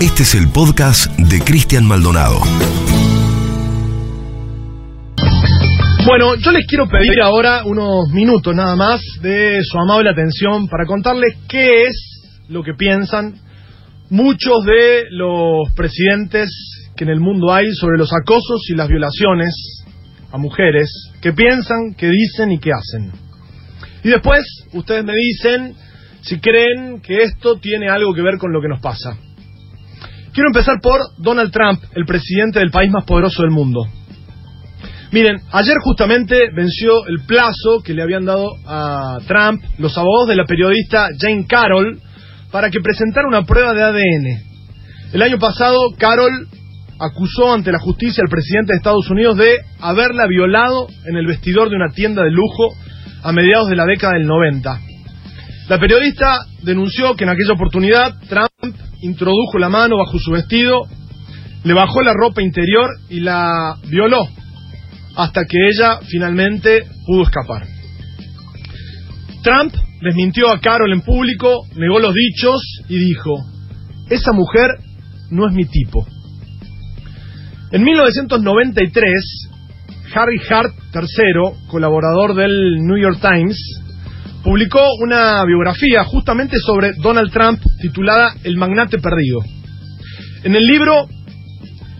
Este es el podcast de Cristian Maldonado. Bueno, yo les quiero pedir ahora unos minutos nada más de su amable atención para contarles qué es lo que piensan muchos de los presidentes que en el mundo hay sobre los acosos y las violaciones a mujeres, qué piensan, qué dicen y qué hacen. Y después ustedes me dicen si creen que esto tiene algo que ver con lo que nos pasa. Quiero empezar por Donald Trump, el presidente del país más poderoso del mundo. Miren, ayer justamente venció el plazo que le habían dado a Trump los abogados de la periodista Jane Carroll para que presentara una prueba de ADN. El año pasado, Carroll acusó ante la justicia al presidente de Estados Unidos de haberla violado en el vestidor de una tienda de lujo a mediados de la década del 90. La periodista denunció que en aquella oportunidad Trump introdujo la mano bajo su vestido, le bajó la ropa interior y la violó hasta que ella finalmente pudo escapar. Trump desmintió a Carol en público, negó los dichos y dijo, esa mujer no es mi tipo. En 1993, Harry Hart III, colaborador del New York Times, publicó una biografía justamente sobre Donald Trump titulada El magnate perdido. En el libro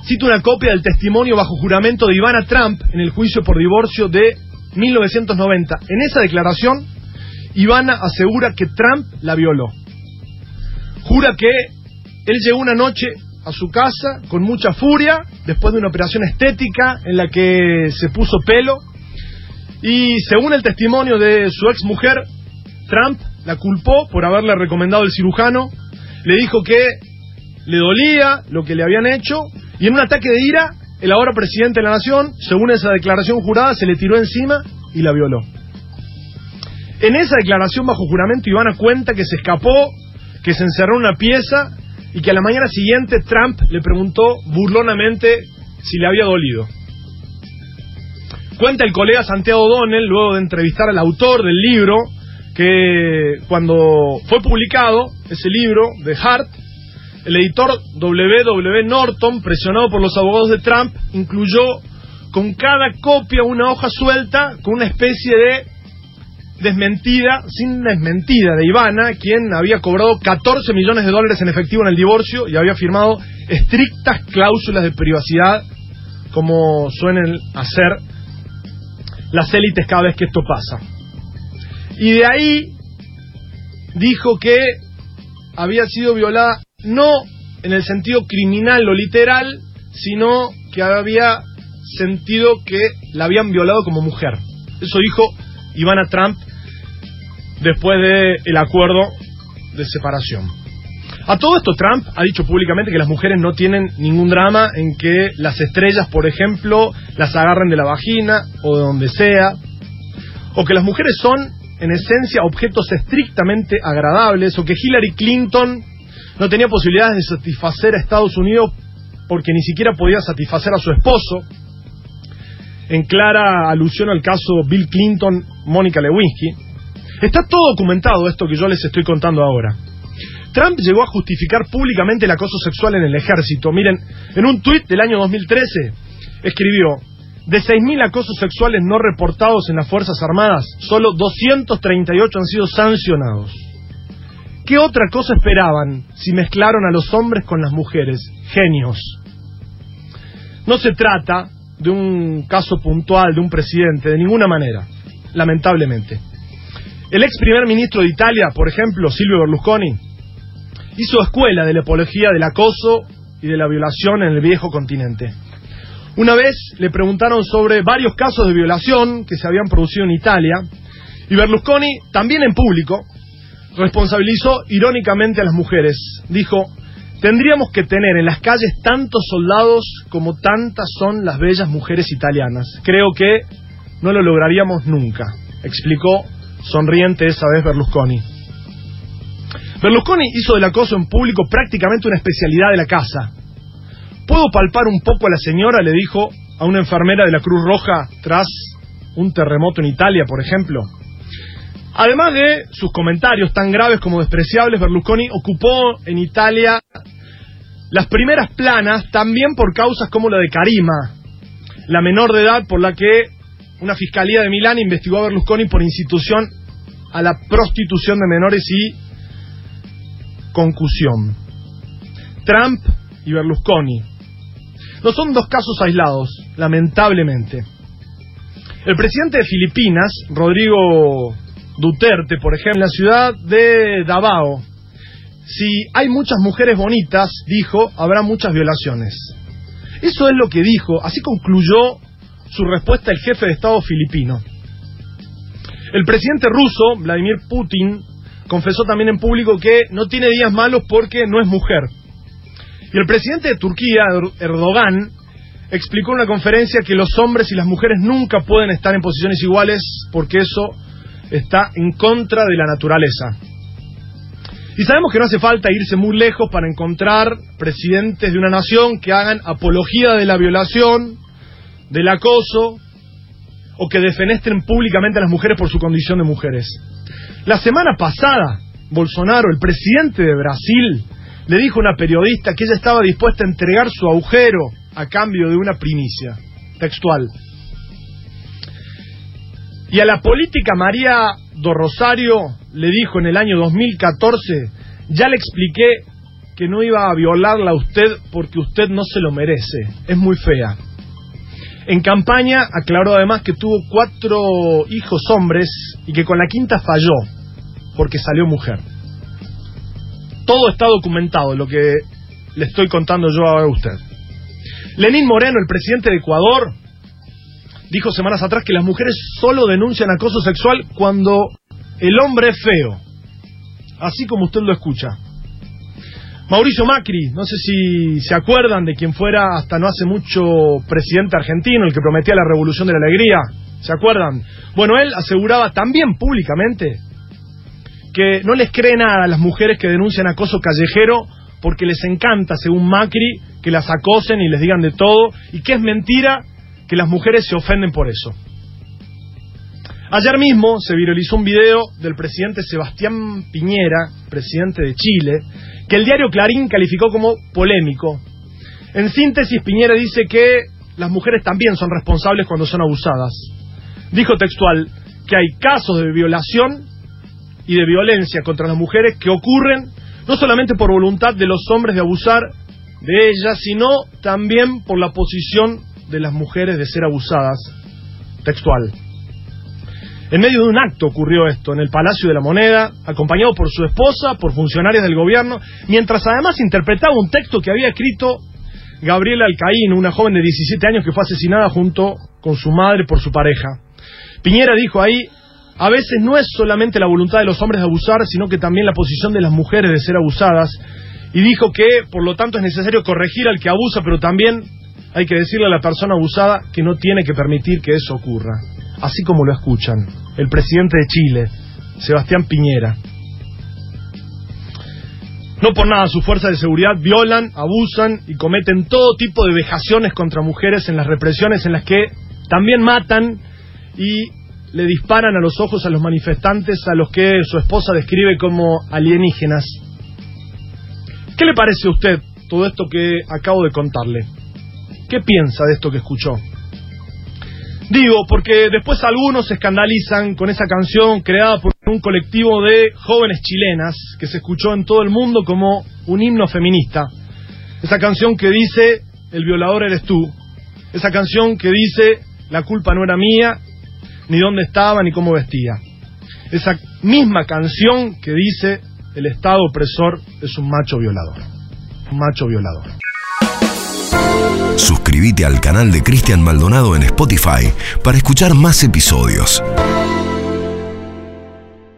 cita una copia del testimonio bajo juramento de Ivana Trump en el juicio por divorcio de 1990. En esa declaración, Ivana asegura que Trump la violó. Jura que él llegó una noche a su casa con mucha furia, después de una operación estética en la que se puso pelo, y según el testimonio de su ex mujer, Trump la culpó por haberle recomendado el cirujano, le dijo que le dolía lo que le habían hecho y en un ataque de ira, el ahora presidente de la nación, según esa declaración jurada, se le tiró encima y la violó. En esa declaración bajo juramento Ivana cuenta que se escapó, que se encerró en una pieza y que a la mañana siguiente Trump le preguntó burlonamente si le había dolido. Cuenta el colega Santiago Donnell, luego de entrevistar al autor del libro, que cuando fue publicado ese libro de Hart, el editor W.W. Norton, presionado por los abogados de Trump, incluyó con cada copia una hoja suelta con una especie de desmentida, sin desmentida de Ivana, quien había cobrado 14 millones de dólares en efectivo en el divorcio y había firmado estrictas cláusulas de privacidad, como suelen hacer las élites cada vez que esto pasa. Y de ahí dijo que había sido violada no en el sentido criminal o literal, sino que había sentido que la habían violado como mujer. Eso dijo Ivana Trump después del el acuerdo de separación. A todo esto Trump ha dicho públicamente que las mujeres no tienen ningún drama en que las estrellas, por ejemplo, las agarren de la vagina o de donde sea, o que las mujeres son en esencia objetos estrictamente agradables, o que Hillary Clinton no tenía posibilidades de satisfacer a Estados Unidos porque ni siquiera podía satisfacer a su esposo, en clara alusión al caso Bill Clinton-Mónica Lewinsky. Está todo documentado esto que yo les estoy contando ahora. Trump llegó a justificar públicamente el acoso sexual en el ejército. Miren, en un tuit del año 2013 escribió, de 6.000 acosos sexuales no reportados en las Fuerzas Armadas, solo 238 han sido sancionados. ¿Qué otra cosa esperaban si mezclaron a los hombres con las mujeres? Genios. No se trata de un caso puntual de un presidente, de ninguna manera, lamentablemente. El ex primer ministro de Italia, por ejemplo, Silvio Berlusconi, hizo escuela de la apología del acoso y de la violación en el viejo continente. Una vez le preguntaron sobre varios casos de violación que se habían producido en Italia y Berlusconi, también en público, responsabilizó irónicamente a las mujeres. Dijo, tendríamos que tener en las calles tantos soldados como tantas son las bellas mujeres italianas. Creo que no lo lograríamos nunca, explicó sonriente esa vez Berlusconi. Berlusconi hizo del acoso en público prácticamente una especialidad de la casa. ¿Puedo palpar un poco a la señora? le dijo a una enfermera de la Cruz Roja tras un terremoto en Italia, por ejemplo. Además de sus comentarios tan graves como despreciables, Berlusconi ocupó en Italia Las primeras planas también por causas como la de Karima, la menor de edad por la que una fiscalía de Milán investigó a Berlusconi por institución a la prostitución de menores y concusión. Trump y Berlusconi. No son dos casos aislados, lamentablemente. El presidente de Filipinas, Rodrigo Duterte, por ejemplo, en la ciudad de Davao, si hay muchas mujeres bonitas, dijo, habrá muchas violaciones. Eso es lo que dijo, así concluyó su respuesta el jefe de Estado filipino. El presidente ruso, Vladimir Putin, confesó también en público que no tiene días malos porque no es mujer. Y el presidente de Turquía, Erdogan, explicó en una conferencia que los hombres y las mujeres nunca pueden estar en posiciones iguales porque eso está en contra de la naturaleza. Y sabemos que no hace falta irse muy lejos para encontrar presidentes de una nación que hagan apología de la violación, del acoso, o que defenestren públicamente a las mujeres por su condición de mujeres. La semana pasada, Bolsonaro, el presidente de Brasil, le dijo una periodista que ella estaba dispuesta a entregar su agujero a cambio de una primicia textual. Y a la política María do Rosario le dijo en el año 2014, ya le expliqué que no iba a violarla a usted porque usted no se lo merece, es muy fea. En campaña aclaró además que tuvo cuatro hijos hombres y que con la quinta falló porque salió mujer. Todo está documentado, lo que le estoy contando yo a usted. Lenín Moreno, el presidente de Ecuador, dijo semanas atrás que las mujeres solo denuncian acoso sexual cuando el hombre es feo. Así como usted lo escucha. Mauricio Macri, no sé si se acuerdan de quien fuera hasta no hace mucho presidente argentino, el que prometía la revolución de la alegría. ¿Se acuerdan? Bueno, él aseguraba también públicamente que no les cree nada a las mujeres que denuncian acoso callejero porque les encanta, según Macri, que las acosen y les digan de todo, y que es mentira que las mujeres se ofenden por eso. Ayer mismo se viralizó un video del presidente Sebastián Piñera, presidente de Chile, que el diario Clarín calificó como polémico. En síntesis, Piñera dice que las mujeres también son responsables cuando son abusadas. Dijo textual que hay casos de violación y de violencia contra las mujeres que ocurren no solamente por voluntad de los hombres de abusar de ellas, sino también por la posición de las mujeres de ser abusadas. Textual. En medio de un acto ocurrió esto, en el Palacio de la Moneda, acompañado por su esposa, por funcionarios del gobierno, mientras además interpretaba un texto que había escrito Gabriela Alcaín, una joven de 17 años que fue asesinada junto con su madre por su pareja. Piñera dijo ahí, a veces no es solamente la voluntad de los hombres de abusar, sino que también la posición de las mujeres de ser abusadas. Y dijo que, por lo tanto, es necesario corregir al que abusa, pero también hay que decirle a la persona abusada que no tiene que permitir que eso ocurra así como lo escuchan, el presidente de Chile, Sebastián Piñera. No por nada sus fuerzas de seguridad violan, abusan y cometen todo tipo de vejaciones contra mujeres en las represiones en las que también matan y le disparan a los ojos a los manifestantes a los que su esposa describe como alienígenas. ¿Qué le parece a usted todo esto que acabo de contarle? ¿Qué piensa de esto que escuchó? Digo, porque después algunos se escandalizan con esa canción creada por un colectivo de jóvenes chilenas que se escuchó en todo el mundo como un himno feminista. Esa canción que dice, el violador eres tú. Esa canción que dice, la culpa no era mía, ni dónde estaba, ni cómo vestía. Esa misma canción que dice, el Estado opresor es un macho violador. Un macho violador. Suscríbete al canal de Cristian Maldonado en Spotify para escuchar más episodios.